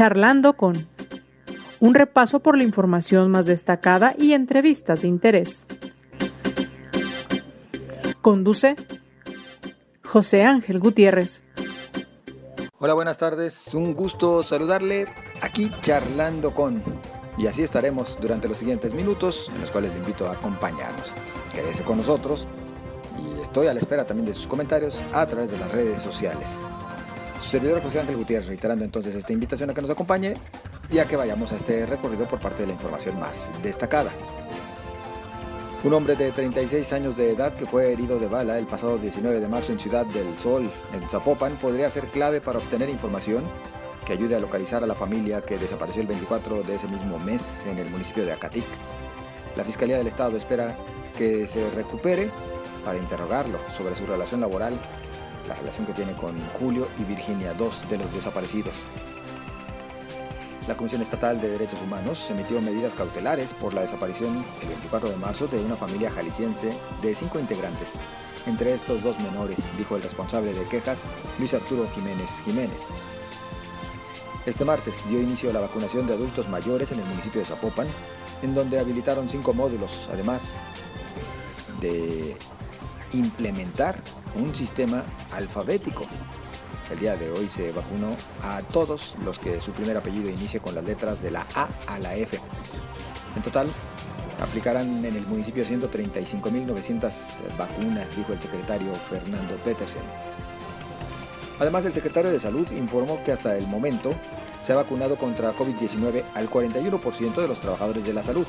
Charlando con un repaso por la información más destacada y entrevistas de interés. Conduce José Ángel Gutiérrez. Hola, buenas tardes. Un gusto saludarle aquí charlando con... Y así estaremos durante los siguientes minutos en los cuales le invito a acompañarnos. Quédese con nosotros y estoy a la espera también de sus comentarios a través de las redes sociales. Su servidor José Ángel Gutiérrez reiterando entonces esta invitación a que nos acompañe y a que vayamos a este recorrido por parte de la información más destacada. Un hombre de 36 años de edad que fue herido de bala el pasado 19 de marzo en Ciudad del Sol, en Zapopan, podría ser clave para obtener información que ayude a localizar a la familia que desapareció el 24 de ese mismo mes en el municipio de Acatic. La Fiscalía del Estado espera que se recupere para interrogarlo sobre su relación laboral, la relación que tiene con Julio y Virginia, dos de los desaparecidos. La Comisión Estatal de Derechos Humanos emitió medidas cautelares por la desaparición el 24 de marzo de una familia jalisciense de cinco integrantes. Entre estos dos menores, dijo el responsable de quejas, Luis Arturo Jiménez Jiménez. Este martes dio inicio a la vacunación de adultos mayores en el municipio de Zapopan, en donde habilitaron cinco módulos, además de implementar un sistema alfabético el día de hoy se vacunó a todos los que su primer apellido inicie con las letras de la A a la F. En total, aplicarán en el municipio 135.900 vacunas, dijo el secretario Fernando Petersen. Además, el secretario de Salud informó que hasta el momento se ha vacunado contra COVID-19 al 41% de los trabajadores de la salud.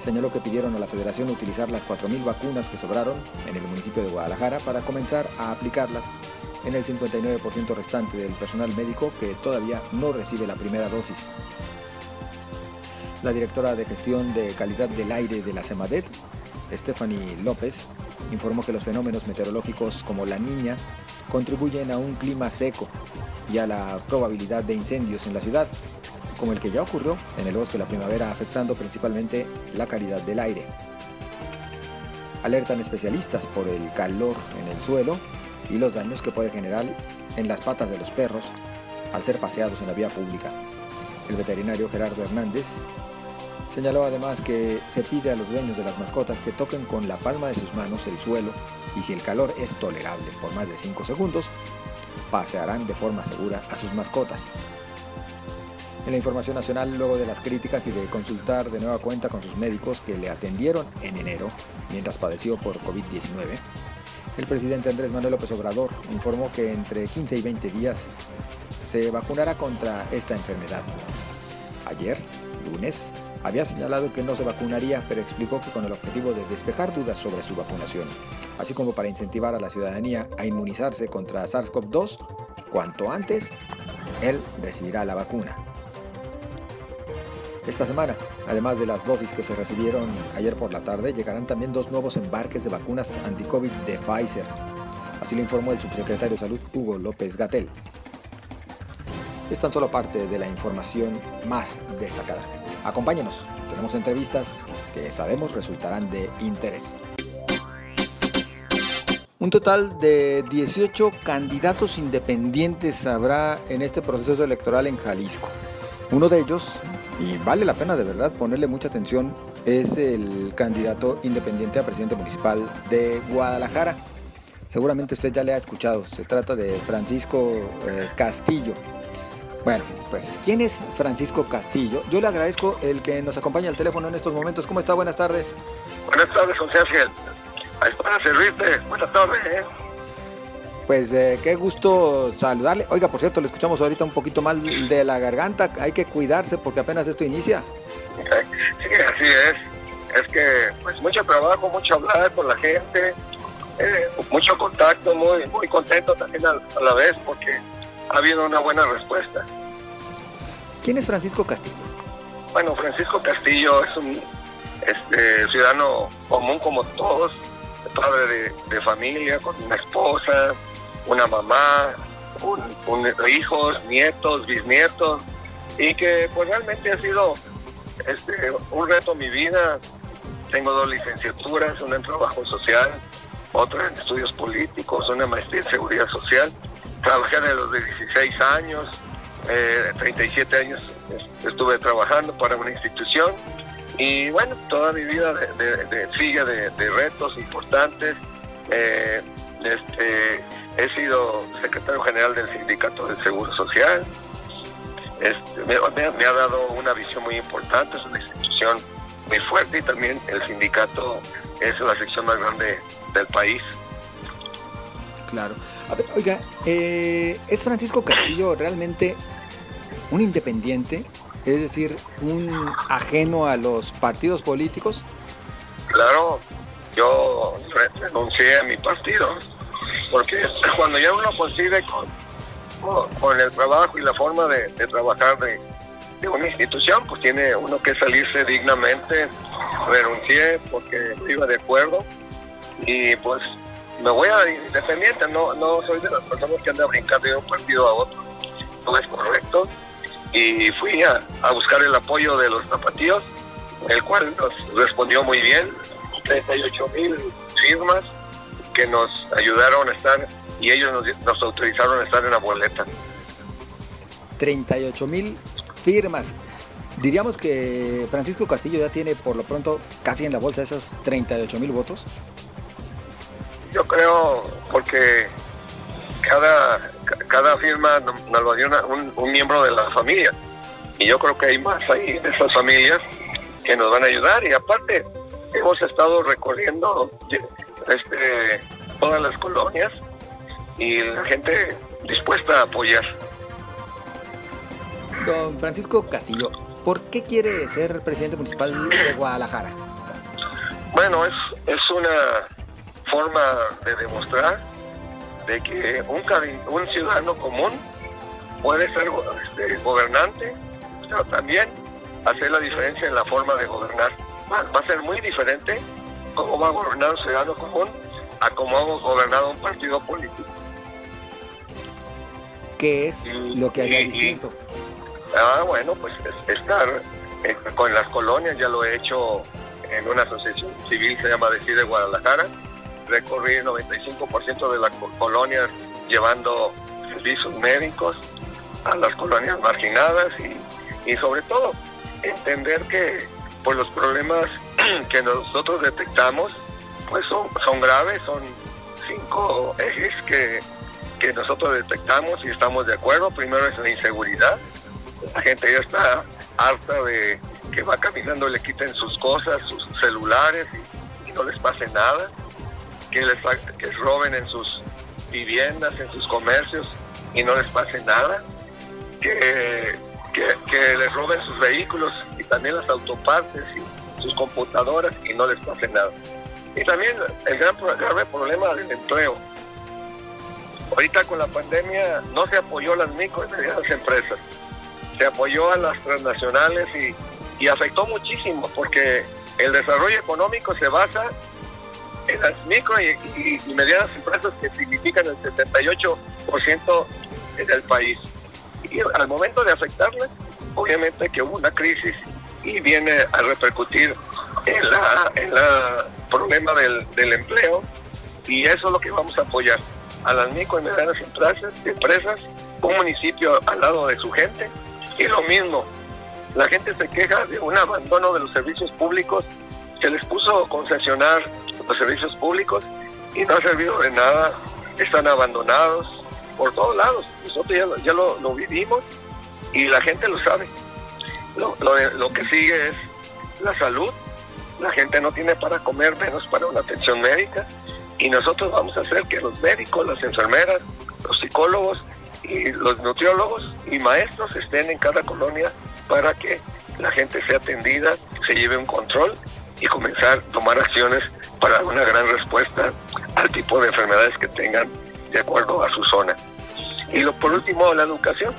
Señaló que pidieron a la federación utilizar las 4.000 vacunas que sobraron en el municipio de Guadalajara para comenzar a aplicarlas en el 59% restante del personal médico que todavía no recibe la primera dosis. La directora de gestión de calidad del aire de la CEMADET, Stephanie López, informó que los fenómenos meteorológicos como la niña contribuyen a un clima seco y a la probabilidad de incendios en la ciudad, como el que ya ocurrió en el bosque de la primavera afectando principalmente la calidad del aire. Alertan especialistas por el calor en el suelo y los daños que puede generar en las patas de los perros al ser paseados en la vía pública. El veterinario Gerardo Hernández señaló además que se pide a los dueños de las mascotas que toquen con la palma de sus manos el suelo y si el calor es tolerable por más de 5 segundos, pasearán de forma segura a sus mascotas. En la información nacional, luego de las críticas y de consultar de nueva cuenta con sus médicos que le atendieron en enero mientras padeció por COVID-19, el presidente Andrés Manuel López Obrador informó que entre 15 y 20 días se vacunará contra esta enfermedad. Ayer, lunes, había señalado que no se vacunaría, pero explicó que con el objetivo de despejar dudas sobre su vacunación, así como para incentivar a la ciudadanía a inmunizarse contra SARS-CoV-2, cuanto antes, él recibirá la vacuna. Esta semana, además de las dosis que se recibieron ayer por la tarde, llegarán también dos nuevos embarques de vacunas anti-COVID de Pfizer. Así lo informó el subsecretario de Salud Hugo López Gatel. Es tan solo parte de la información más destacada. Acompáñenos, tenemos entrevistas que sabemos resultarán de interés. Un total de 18 candidatos independientes habrá en este proceso electoral en Jalisco. Uno de ellos, y vale la pena de verdad ponerle mucha atención, es el candidato independiente a presidente municipal de Guadalajara. Seguramente usted ya le ha escuchado, se trata de Francisco eh, Castillo. Bueno, pues, ¿quién es Francisco Castillo? Yo le agradezco el que nos acompañe al teléfono en estos momentos. ¿Cómo está? Buenas tardes. Buenas tardes, José Ángel. Para servirte. Buenas tardes. ¿eh? Pues eh, qué gusto saludarle. Oiga, por cierto, le escuchamos ahorita un poquito mal de la garganta. Hay que cuidarse porque apenas esto inicia. Sí, así es. Es que pues mucho trabajo, mucho hablar con la gente, eh, mucho contacto, muy muy contento también a, a, la vez porque ha habido una buena respuesta. ¿Quién es Francisco Castillo? Bueno, Francisco Castillo es un este, ciudadano común como todos, padre de, de familia, con una esposa, una mamá, hijos, nietos, bisnietos, y que pues realmente ha sido este, un reto mi vida. Tengo dos licenciaturas, una en trabajo social, otra en estudios políticos, una maestría en seguridad social. Trabajé desde los 16 años 37 años estuve trabajando para una institución y bueno, toda mi vida de, sigue de, retos importantes. Eh, este, he sido secretario general del Sindicato del Seguro Social. Este, me, ha dado una visión muy importante, es una institución muy fuerte y también el sindicato es la sección más grande del país. Claro. A ver, oiga, eh, ¿es Francisco Castillo realmente un independiente? Es decir, un ajeno a los partidos políticos. Claro, yo renuncié a mi partido, porque cuando ya uno coincide con, el trabajo y la forma de, trabajar de, una institución, pues tiene uno que salirse dignamente. Renuncié porque iba de acuerdo y pues me voy a independiente, no, no soy de las personas que andan brincando de un partido a otro, no es correcto. Y fui a, a buscar el apoyo de los zapatillos, el cual nos respondió muy bien, 38 mil firmas que nos ayudaron a estar y ellos nos, nos autorizaron a estar en la boleta. 38 mil firmas. Diríamos que Francisco Castillo ya tiene por lo pronto casi en la bolsa esas 38 mil votos. Yo creo porque cada, cada firma nos lo dio un, miembro de la familia. Y yo creo que hay más ahí de esas familias que nos van a ayudar. Y aparte, hemos estado recorriendo este, todas las colonias y la gente dispuesta a apoyar. Don Francisco Castillo, ¿por qué quiere ser presidente municipal de Guadalajara? Bueno, es, es una forma de demostrar de que un, un ciudadano común puede ser este, gobernante, pero también hacer la diferencia en la forma de gobernar. Va, a ser muy diferente cómo va a gobernar un ciudadano común a cómo ha gobernado un partido político. ¿Qué es lo que haría distinto? ah, bueno, pues estar eh, con las colonias, ya lo he hecho en una asociación civil, se llama Decide Guadalajara, recorrí el 95% de las colonias llevando servicios médicos a las colonias marginadas y, y sobre todo entender que pues los problemas que nosotros detectamos pues son, son graves, son cinco ejes que, que nosotros detectamos y estamos de acuerdo. Primero es la inseguridad. La gente ya está harta de que va caminando, le quiten sus cosas, sus celulares y no les pase nada que les que roben en sus viviendas, en sus comercios y no les pase nada, que, que, les roben sus vehículos también las autopartes y sus computadoras y no les pase nada. Y también el gran grave problema del empleo. Ahorita con la pandemia no se apoyó a las micro y medianas empresas, se apoyó a las transnacionales y, y afectó muchísimo porque el desarrollo económico se basa en las micro y, medianas empresas que significan el 78% del país. Y al momento de afectarlas, obviamente que hubo una crisis y viene a repercutir en la, en la problema del, del empleo. Y eso es lo que vamos a apoyar. A las micro y medianas empresas, empresas, un municipio al lado de su gente. Y lo mismo, la gente se queja de un abandono de los servicios públicos, se les puso concesionar los servicios públicos y no ha servido de nada, están abandonados por todos lados. Nosotros ya, lo, vivimos y la gente lo sabe. Lo, lo, que sigue es la salud. La gente no tiene para comer, menos para una atención médica. Y nosotros vamos a hacer que los médicos, las enfermeras, los psicólogos y los nutriólogos y maestros estén en cada colonia para que la gente sea atendida, se lleve un control y comenzar a tomar acciones para una gran respuesta al tipo de enfermedades que tengan de acuerdo a su zona. Y lo, por último, la educación.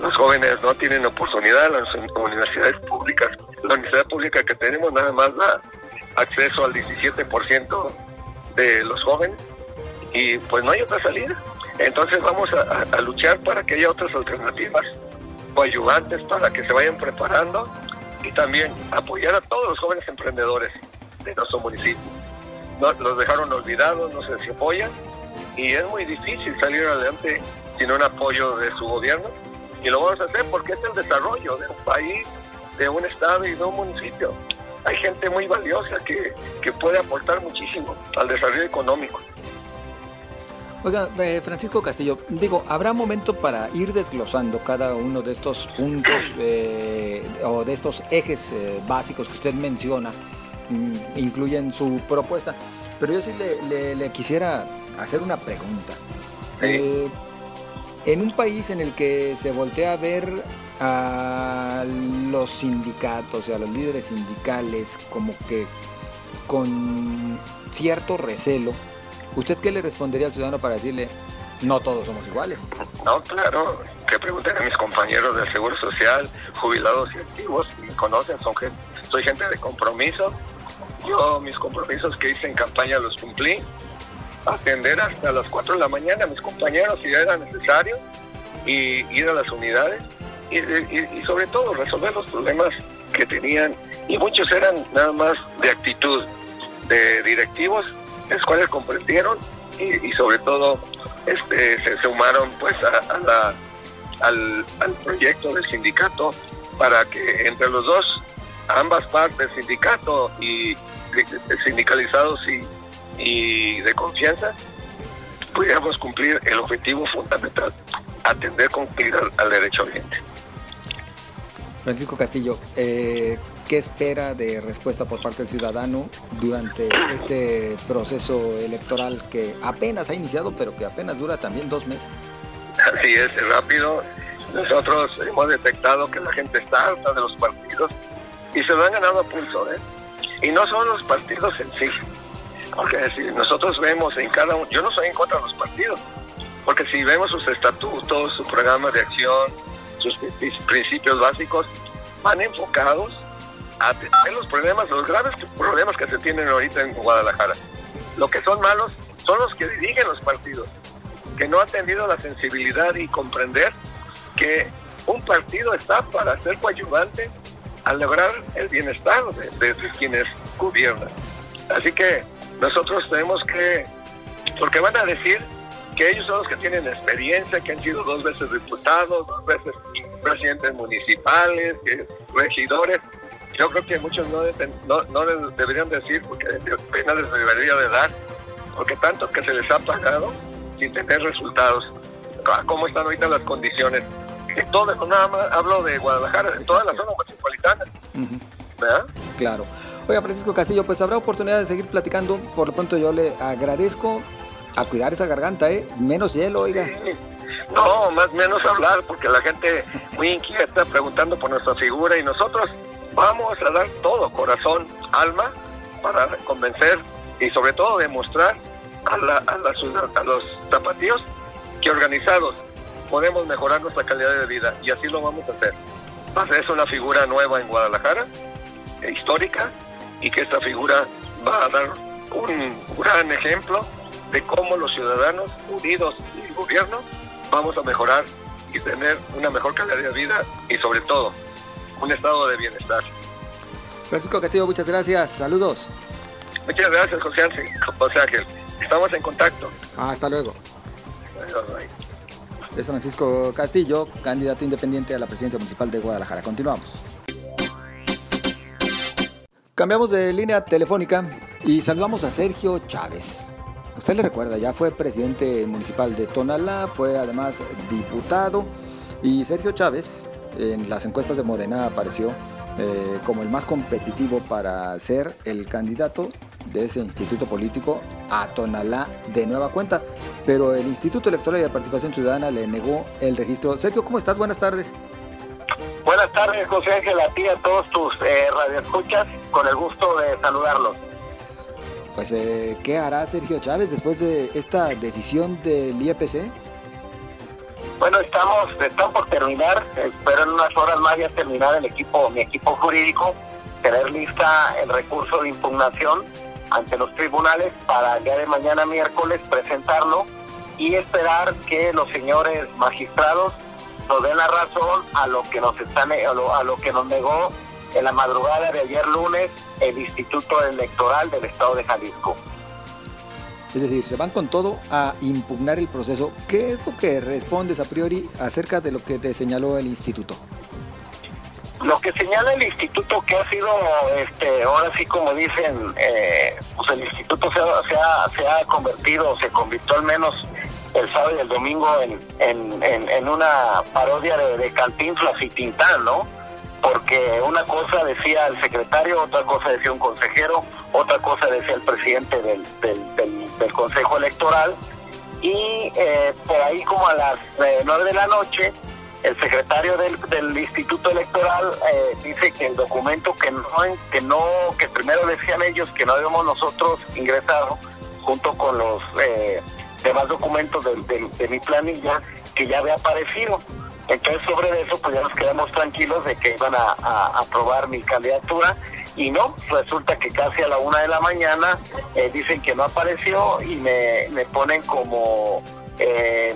Los jóvenes no tienen oportunidad, las universidades públicas, la universidad pública que tenemos nada más da acceso al 17% de los jóvenes y pues no hay otra salida. Entonces vamos a, luchar para que haya otras alternativas o ayudantes para que se vayan preparando y también apoyar a todos los jóvenes emprendedores de nuestro municipio. No, los dejaron olvidados, no se les apoyan y es muy difícil salir adelante sin un apoyo de su gobierno. Y lo vamos a hacer porque es el desarrollo de un país, de un estado y de un municipio. Hay gente muy valiosa que, que puede aportar muchísimo al desarrollo económico. Oiga, eh, Francisco Castillo, digo, ¿habrá momento para ir desglosando cada uno de estos puntos eh, o de estos ejes eh, básicos que usted menciona, mm, incluyen su propuesta? Pero yo sí le, le quisiera hacer una pregunta. En un país en el que se voltea a ver a los sindicatos y a los líderes sindicales como que con cierto recelo, ¿Usted qué le respondería al ciudadano para decirle, no todos somos iguales? No, claro, que pregunten a mis compañeros del Seguro Social, jubilados y activos, me conocen, son gente, soy gente de compromiso. Yo mis compromisos que hice en campaña los cumplí. Atender hasta las 4 de la mañana. A mis compañeros si era necesario y ir a las unidades y, sobre todo resolver los problemas que tenían. Y muchos eran nada más de actitud de directivos las cuales comprendieron y, sobre todo este, se sumaron pues a, la, al, proyecto del sindicato para que entre los dos, ambas partes, sindicato y sindicalizados y, y de confianza, pudiéramos cumplir el objetivo fundamental, atender cumplir al, derecho ambiente. Francisco Castillo, eh, ¿Qué espera de respuesta por parte del ciudadano durante este proceso electoral que apenas ha iniciado, pero que apenas dura también dos meses? Así es, rápido. Nosotros hemos detectado que la gente está alta de los partidos y se lo han ganado a pulso. ¿eh? Y no son los partidos en sí. Porque si nosotros vemos en cada uno, yo no soy en contra de los partidos, porque si vemos sus estatutos, su programa de acción, sus principios básicos, van enfocados atender los problemas, los graves problemas que se tienen ahorita en Guadalajara. Lo que son malos son los que dirigen los partidos, que no han tenido la sensibilidad y comprender que un partido está para ser coadyuvante a lograr el bienestar de, quienes gobiernan. Así que nosotros tenemos que, porque van a decir que ellos son los que tienen experiencia, que han sido dos veces diputados, dos veces presidentes municipales, regidores, yo creo que muchos no, no, no les deberían decir, porque pena les debería de dar, porque tanto que se les ha pagado sin tener resultados. Ah, ¿Cómo están ahorita las condiciones? En todo, nada más hablo de Guadalajara, en toda la zona metropolitana. ¿Verdad? Claro. Oiga, Francisco Castillo, pues habrá oportunidad de seguir platicando. Por lo pronto yo le agradezco a cuidar esa garganta, ¿eh? Menos hielo, oiga. No, más menos hablar, porque la gente muy inquieta preguntando por nuestra figura y nosotros Vamos a dar todo, corazón, alma, para convencer y sobre todo demostrar a, la, a, a los zapatillos que organizados podemos mejorar nuestra calidad de vida y así lo vamos a hacer. Va a ser una figura nueva en Guadalajara, eh, histórica, y que esta figura va a dar un gran ejemplo de cómo los ciudadanos unidos y el gobierno vamos a mejorar y tener una mejor calidad de vida y sobre todo un estado de bienestar. Francisco Castillo, muchas gracias. Saludos. Muchas gracias, José Ángel. José Ángel. Estamos en contacto. hasta luego. Es Francisco Castillo, candidato independiente a la presidencia municipal de Guadalajara. Continuamos. Cambiamos de línea telefónica y saludamos a Sergio Chávez. Usted le recuerda, ya fue presidente municipal de Tonalá, fue además diputado y Sergio Chávez en las encuestas de Morena apareció eh, como el más competitivo para ser el candidato de ese instituto político a Tonalá de nueva cuenta. Pero el Instituto Electoral y de Participación Ciudadana le negó el registro. Sergio, ¿cómo estás? Buenas tardes. Buenas tardes, José Ángel, a ti y a todos tus eh, radioescuchas. Con el gusto de saludarlos. Pues, eh, ¿qué hará Sergio Chávez después de esta decisión del IEPC? Bueno, estamos, estamos por terminar, espero en unas horas más ya terminar el equipo, mi equipo jurídico, tener lista el recurso de impugnación ante los tribunales para el día de mañana miércoles presentarlo y esperar que los señores magistrados nos den la razón a lo que nos están a lo, a lo que nos negó en la madrugada de ayer lunes el Instituto Electoral del Estado de Jalisco. Es decir, se van con todo a impugnar el proceso. ¿Qué es lo que respondes a priori acerca de lo que te señaló el instituto? Lo que señala el instituto que ha sido, este, ahora sí como dicen, eh, pues el instituto se ha, se, ha, convertido, se convirtió al menos el sábado y el domingo en, en, en, una parodia de, de Cantinflas y Tintán, ¿no? Porque una cosa decía el secretario, otra cosa decía un consejero, otra cosa decía el presidente del, del, del, Consejo Electoral, y eh, por ahí como a las eh, nueve de la noche, el secretario del, del Instituto Electoral eh, dice que el documento que no, que no, que primero decían ellos que no habíamos nosotros ingresado, junto con los eh, demás documentos de, de, mi planilla, que ya había aparecido. Entonces sobre eso pues ya nos quedamos tranquilos de que iban a, aprobar mi candidatura y no, resulta que casi a la una de la mañana eh, dicen que no apareció y me, me ponen como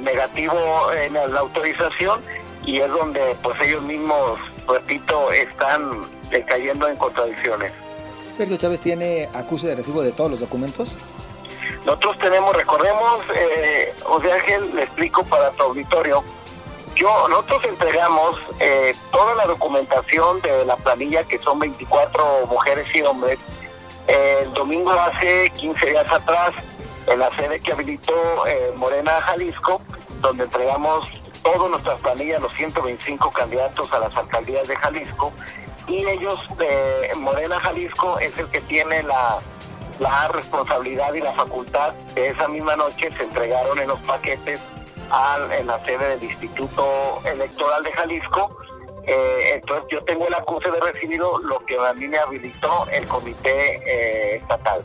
negativo en la autorización y es donde pues ellos mismos, repito, están cayendo en contradicciones. Sergio Chávez tiene acuse de recibo de todos los documentos. Nosotros tenemos, recordemos, eh, José Ángel, le explico para tu auditorio, yo, nosotros entregamos eh, toda la documentación de la planilla, que son 24 mujeres y hombres, el domingo hace 15 días atrás, en la sede que habilitó eh, Morena Jalisco, donde entregamos todas nuestras planillas, los 125 candidatos a las alcaldías de Jalisco, y ellos, de Morena Jalisco, es el que tiene la, la responsabilidad y la facultad de esa misma noche se entregaron en los paquetes al, en la sede del Instituto Electoral de Jalisco. Eh, entonces yo tengo el acuse de recibido lo que a mí me habilitó el comité eh, estatal.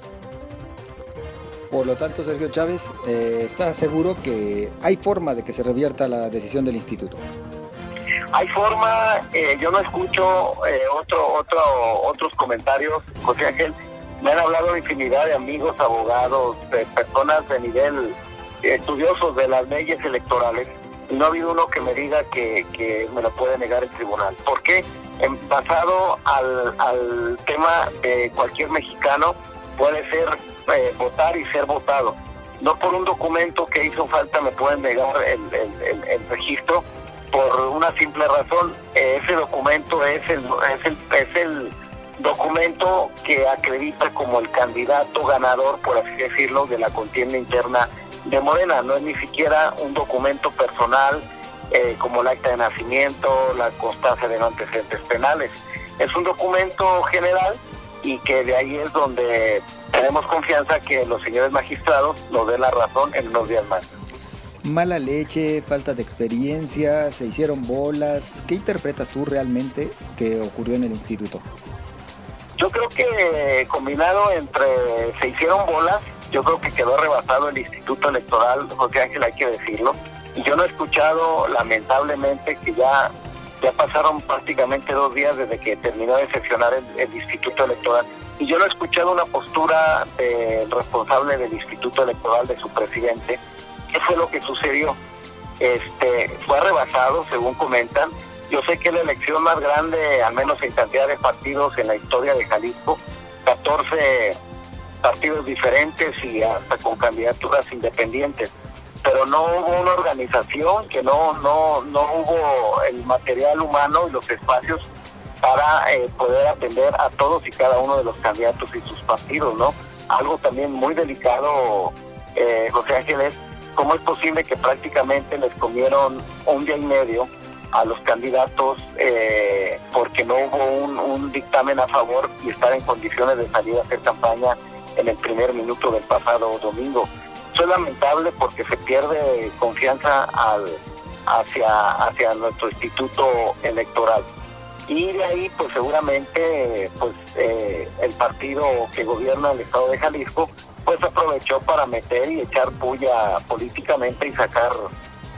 Por lo tanto, Sergio Chávez eh, está seguro que hay forma de que se revierta la decisión del instituto. Hay forma, eh, yo no escucho otro, otro, otros comentarios, José Ángel. Me han hablado infinidad de amigos, abogados, de personas de nivel estudiosos de las leyes electorales no ha habido uno que me diga que, me lo puede negar el tribunal. ¿Por qué? En, pasado al, al tema de cualquier mexicano, puede ser eh, votar y ser votado. No por un documento que hizo falta me pueden negar el, el, registro por una simple razón. ese documento es el, es el, es el documento que acredita como el candidato ganador, por así decirlo, de la contienda interna de Morena. No es ni siquiera un documento personal eh, como el acta de nacimiento, la constancia de no antecedentes penales. Es un documento general y que de ahí es donde tenemos confianza que los señores magistrados nos den la razón en unos días más. Mala leche, falta de experiencia, se hicieron bolas. ¿Qué interpretas tú realmente que ocurrió en el instituto? Yo creo que combinado entre se hicieron bolas, yo creo que quedó rebasado el instituto electoral, José Ángel, hay que decirlo. Y yo no he escuchado, lamentablemente, que ya ya pasaron prácticamente dos días desde que terminó de sesionar el, Instituto Electoral y yo no he escuchado una postura del responsable del Instituto Electoral, de su presidente. ¿Qué fue lo que sucedió? Este, fue rebasado, según comentan. Yo sé que es la elección más grande, al menos en cantidad de partidos en la historia de Jalisco, 14 partidos diferentes y hasta con candidaturas independientes pero no hubo una organización, que no, no, no hubo el material humano y los espacios para eh, poder atender a todos y cada uno de los candidatos y sus partidos, ¿no? Algo también muy delicado, eh, José Ángeles, ¿cómo es posible que prácticamente les comieron un día y medio a los candidatos eh, porque no hubo un, un dictamen a favor y estar en condiciones de salir a hacer campaña en el primer minuto del pasado domingo? Eso es lamentable porque se pierde confianza al, hacia, hacia nuestro instituto electoral. Y de ahí, pues seguramente, pues eh, el partido que gobierna el estado de Jalisco, pues aprovechó para meter y echar puya políticamente y sacar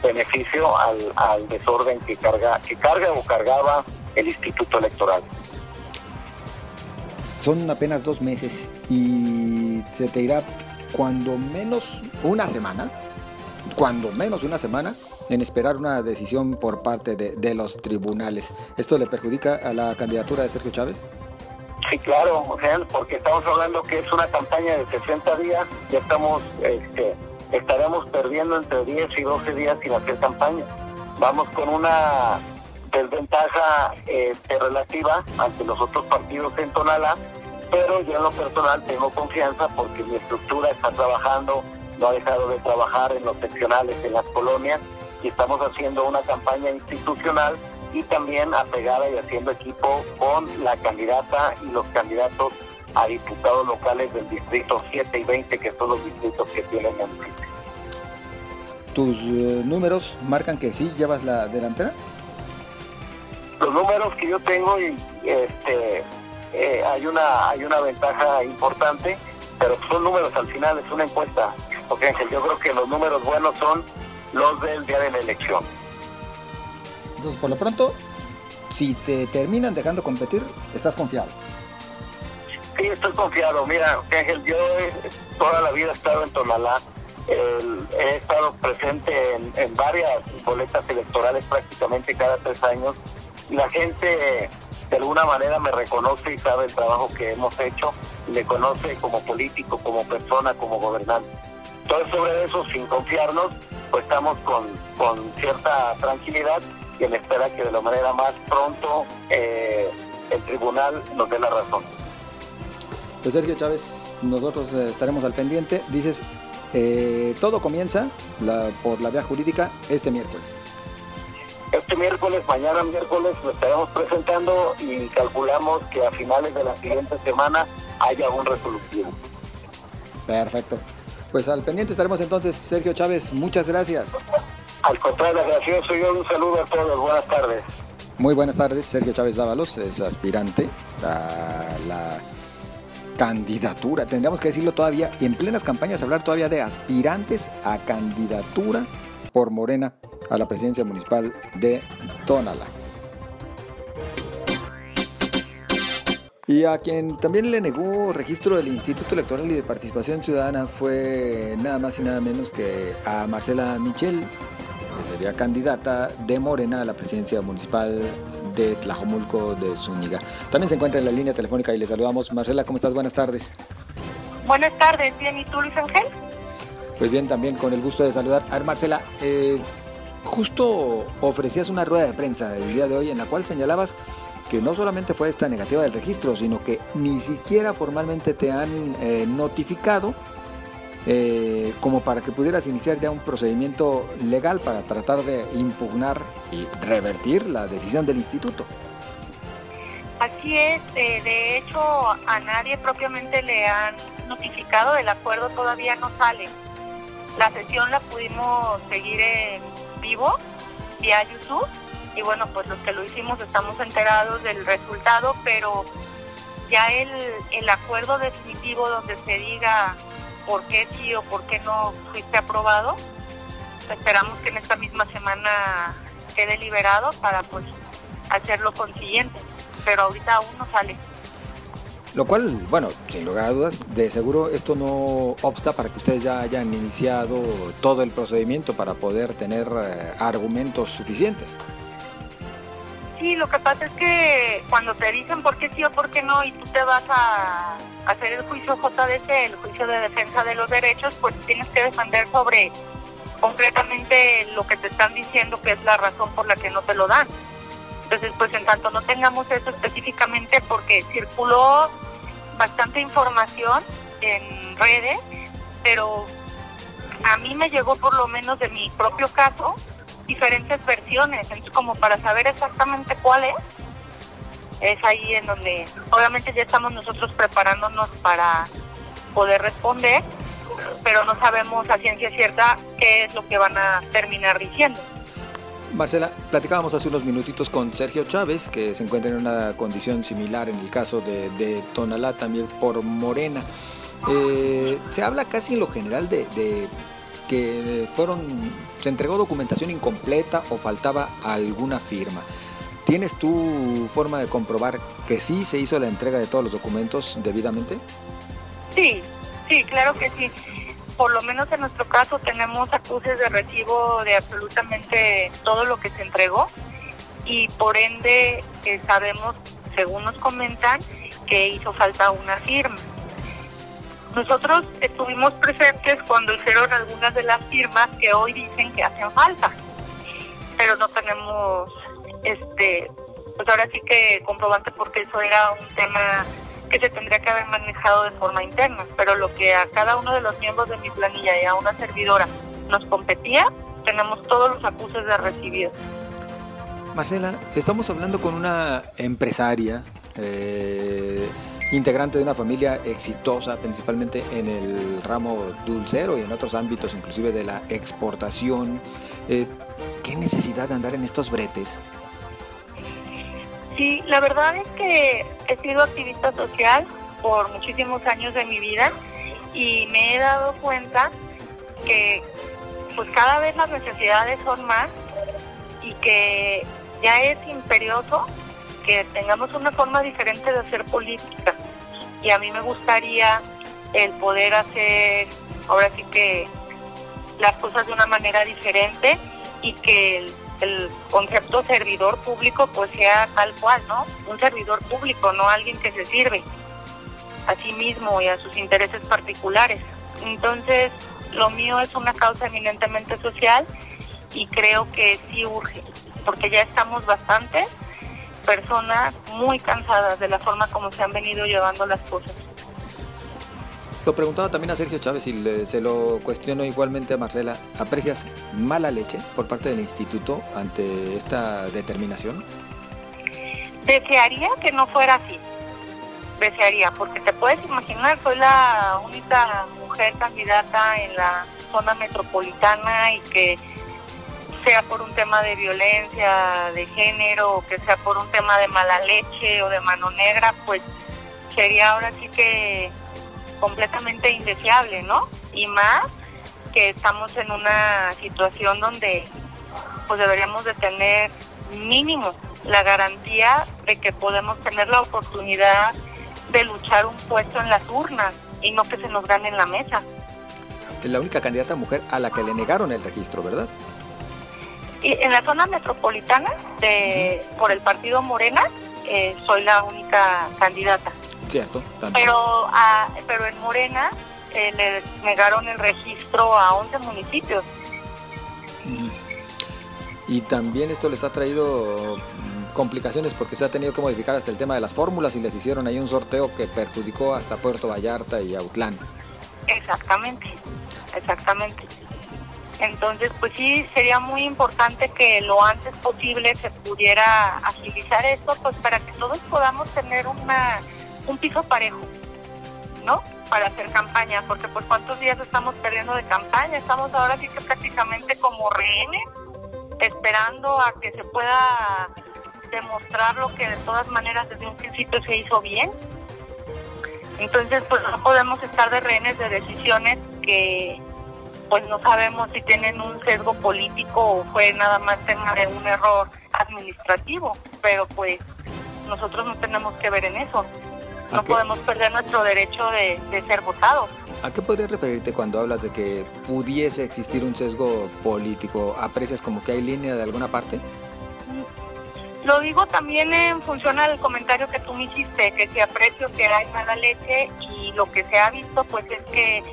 beneficio al, al desorden que carga, que carga o cargaba el instituto electoral. Son apenas dos meses y se te irá cuando menos una semana, cuando menos una semana, en esperar una decisión por parte de, los tribunales. ¿Esto le perjudica a la candidatura de Sergio Chávez? Sí, claro, o sea, porque estamos hablando que es una campaña de 60 días, ya estamos, este, estaremos perdiendo entre 10 y 12 días sin hacer campaña. Vamos con una desventaja este, relativa ante los otros partidos en Tonalá, pero yo en lo personal tengo confianza porque mi estructura está trabajando, no ha dejado de trabajar en los seccionales, en las colonias, y estamos haciendo una campaña institucional y también apegada y haciendo equipo con la candidata y los candidatos a diputados locales del distrito 7 y 20, que son los distritos que tienen municipio. ¿Tus eh, números marcan que sí llevas la delantera? Los números que yo tengo, y este, eh, hay una hay una ventaja importante, pero son números al final, es una encuesta. Okay, yo creo que los números buenos son los del día de la elección. Entonces, por lo pronto, si te terminan dejando competir, estás confiado. Sí, estoy confiado. Mira, Ángel, yo toda la vida he estado en Tonalá. he estado presente en, varias boletas electorales prácticamente cada tres años. La gente de alguna manera me reconoce y sabe el trabajo que hemos hecho. Me conoce como político, como persona, como gobernante. Entonces, sobre eso, sin confiarnos, pues estamos con, con cierta tranquilidad y en espera que de la manera más pronto eh, el tribunal nos dé la razón. Pues Sergio Chávez, nosotros eh, estaremos al pendiente. Dices, eh, todo comienza por la vía jurídica este miércoles. Este miércoles, mañana miércoles, lo estaremos presentando y calculamos que a finales de la siguiente semana haya un resolutivo. Perfecto. Pues al pendiente estaremos entonces, Sergio Chávez. Muchas gracias. Al contrario, gracioso, yo un saludo a todos, buenas tardes. Muy buenas tardes, Sergio Chávez Dávalos es aspirante a la candidatura, tendríamos que decirlo todavía, y en plenas campañas hablar todavía de aspirantes a candidatura por Morena a la presidencia municipal de Tonala. Y a quien también le negó registro del Instituto Electoral y de Participación Ciudadana fue nada más y nada menos que a Marcela Michel, sería candidata de Morena a la presidencia municipal de Tlajomulco de Zúñiga. También se encuentra en la línea telefónica y le saludamos. Marcela, ¿cómo estás? Buenas tardes. Buenas tardes, bien, ¿y tú, Luis Ángel? Pues bien, también con el gusto de saludar. A ver, Marcela, eh, justo ofrecías una rueda de prensa el día de hoy en la cual señalabas que no solamente fue esta negativa del registro, sino que ni siquiera formalmente te han eh, notificado eh, como para que pudieras iniciar ya un procedimiento legal para tratar de impugnar y revertir la decisión del instituto. Así es, eh, de hecho a nadie propiamente le han notificado, el acuerdo todavía no sale. La sesión la pudimos seguir en vivo vía YouTube y bueno, pues los que lo hicimos estamos enterados del resultado, pero ya el, el acuerdo definitivo donde se diga por qué sí o por qué no fuiste aprobado. Esperamos que en esta misma semana quede liberado para pues hacer lo consiguiente, pero ahorita aún no sale. Lo cual, bueno, sin lugar a dudas, de seguro esto no obsta para que ustedes ya hayan iniciado todo el procedimiento para poder tener eh, argumentos suficientes. Sí, lo que pasa es que cuando te dicen por qué sí o por qué no y tú te vas a hacer el juicio JDC, el juicio de defensa de los derechos, pues tienes que defender sobre concretamente lo que te están diciendo que es la razón por la que no te lo dan. Entonces, pues en tanto no tengamos eso específicamente, porque circuló bastante información en redes, pero a mí me llegó por lo menos de mi propio caso diferentes versiones, entonces como para saber exactamente cuál es, es ahí en donde obviamente ya estamos nosotros preparándonos para poder responder, pero no sabemos a ciencia cierta qué es lo que van a terminar diciendo. Marcela, platicábamos hace unos minutitos con Sergio Chávez, que se encuentra en una condición similar en el caso de, de Tonalá, también por Morena. Eh, se habla casi en lo general de, de que fueron, se entregó documentación incompleta o faltaba alguna firma. ¿Tienes tú forma de comprobar que sí se hizo la entrega de todos los documentos debidamente? Sí, sí, claro que sí. Por lo menos en nuestro caso tenemos acuses de recibo de absolutamente todo lo que se entregó y por ende eh, sabemos, según nos comentan, que hizo falta una firma. Nosotros estuvimos presentes cuando hicieron algunas de las firmas que hoy dicen que hacen falta, pero no tenemos, este, pues ahora sí que comprobante porque eso era un tema que se tendría que haber manejado de forma interna, pero lo que a cada uno de los miembros de mi planilla y a una servidora nos competía, tenemos todos los acuses de recibido. Marcela, estamos hablando con una empresaria, eh, integrante de una familia exitosa, principalmente en el ramo dulcero y en otros ámbitos, inclusive de la exportación. Eh, ¿Qué necesidad de andar en estos bretes? Sí, la verdad es que he sido activista social por muchísimos años de mi vida y me he dado cuenta que pues cada vez las necesidades son más y que ya es imperioso que tengamos una forma diferente de hacer política. Y a mí me gustaría el poder hacer, ahora sí que las cosas de una manera diferente y que el, concepto servidor público pues sea tal cual, ¿no? Un servidor público, no alguien que se sirve a sí mismo y a sus intereses particulares. Entonces, lo mío es una causa eminentemente social y creo que sí urge, porque ya estamos bastantes personas muy cansadas de la forma como se han venido llevando las cosas. Lo preguntaba también a Sergio Chávez y le- se lo cuestiono igualmente a Marcela. ¿Aprecias mala leche por parte del instituto ante esta determinación? Desearía que no fuera así. Desearía, porque te puedes imaginar, soy la única mujer candidata en la zona metropolitana y que sea por un tema de violencia de género o que sea por un tema de mala leche o de mano negra, pues sería ahora sí que completamente indeseable, ¿no? Y más que estamos en una situación donde pues deberíamos de tener mínimo la garantía de que podemos tener la oportunidad de luchar un puesto en las urnas y no que se nos gane en la mesa. Es la única candidata mujer a la que le negaron el registro, ¿verdad? Y en la zona metropolitana de por el partido Morena eh, soy la única candidata, Cierto, también. pero a- pero en Morena eh, le negaron el registro a 11 municipios. Y también esto les ha traído mm, complicaciones porque se ha tenido que modificar hasta el tema de las fórmulas y les hicieron ahí un sorteo que perjudicó hasta Puerto Vallarta y Autlán. Exactamente, exactamente. Entonces, pues sí, sería muy importante que lo antes posible se pudiera agilizar esto, pues para que todos podamos tener una un piso parejo, ¿no? Para hacer campaña, porque pues cuántos días estamos perdiendo de campaña, estamos ahora sí que prácticamente como rehenes, esperando a que se pueda demostrar lo que de todas maneras desde un principio se hizo bien. Entonces, pues no podemos estar de rehenes de decisiones que pues no sabemos si tienen un sesgo político o fue nada más tema de un error administrativo, pero pues nosotros no tenemos que ver en eso. ¿A No qué? podemos perder nuestro derecho de, de ser votados. ¿A qué podrías referirte cuando hablas de que pudiese existir un sesgo político? ¿Aprecias como que hay línea de alguna parte? Lo digo también en función al comentario que tú me hiciste, que si aprecio que hay mala leche y lo que se ha visto pues es que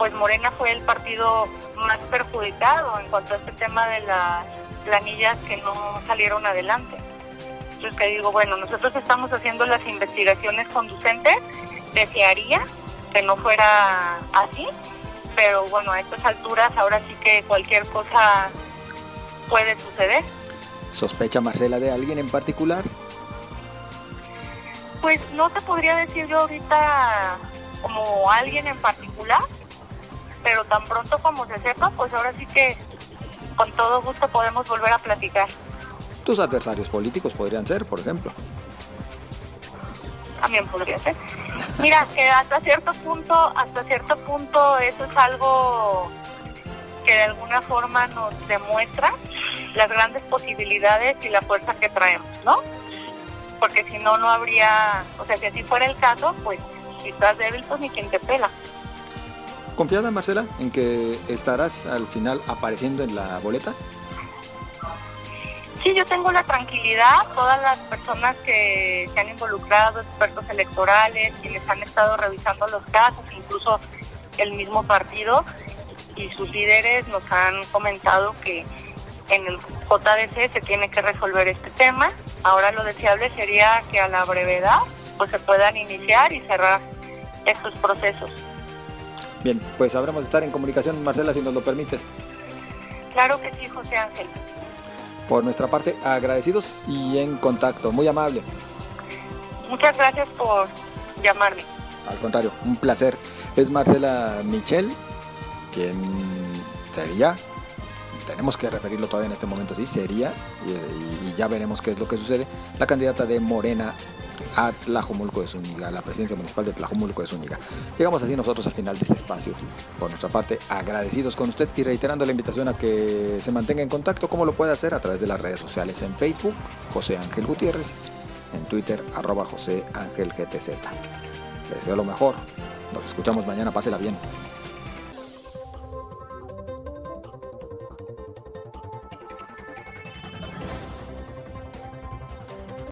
pues Morena fue el partido más perjudicado en cuanto a este tema de las planillas que no salieron adelante. Entonces que digo, bueno, nosotros estamos haciendo las investigaciones conducentes, desearía que no fuera así, pero bueno, a estas alturas ahora sí que cualquier cosa puede suceder. ¿Sospecha Marcela de alguien en particular? Pues no te podría decir yo ahorita como alguien en particular, pero tan pronto como se sepa, pues ahora sí que con todo gusto podemos volver a platicar. Tus adversarios políticos podrían ser, por ejemplo. También podría ser. Mira, que hasta cierto punto, hasta cierto punto eso es algo que de alguna forma nos demuestra las grandes posibilidades y la fuerza que traemos, ¿no? Porque si no, no habría, o sea, si así fuera el caso, pues si estás débil, pues ni quien te pela. ¿Confiada Marcela en que estarás al final apareciendo en la boleta? Sí, yo tengo la tranquilidad, todas las personas que se han involucrado, expertos electorales, quienes han estado revisando los casos, incluso el mismo partido y sus líderes nos han comentado que en el JDC se tiene que resolver este tema. Ahora lo deseable sería que a la brevedad pues se puedan iniciar y cerrar estos procesos. Bien, pues habremos de estar en comunicación, Marcela, si nos lo permites. Claro que sí, José Ángel. Por nuestra parte, agradecidos y en contacto. Muy amable. Muchas gracias por llamarme. Al contrario, un placer. Es Marcela Michel, quien sería, tenemos que referirlo todavía en este momento, sí, sería, y, y ya veremos qué es lo que sucede, la candidata de Morena a Tlajomulco de Zúñiga, a la presidencia municipal de Tlajomulco de Zúñiga. Llegamos así nosotros al final de este espacio. Por nuestra parte, agradecidos con usted y reiterando la invitación a que se mantenga en contacto, como lo puede hacer a través de las redes sociales en Facebook, José Ángel Gutiérrez, en Twitter, arroba José Ángel GTZ. Les deseo lo mejor. Nos escuchamos mañana, pásela bien.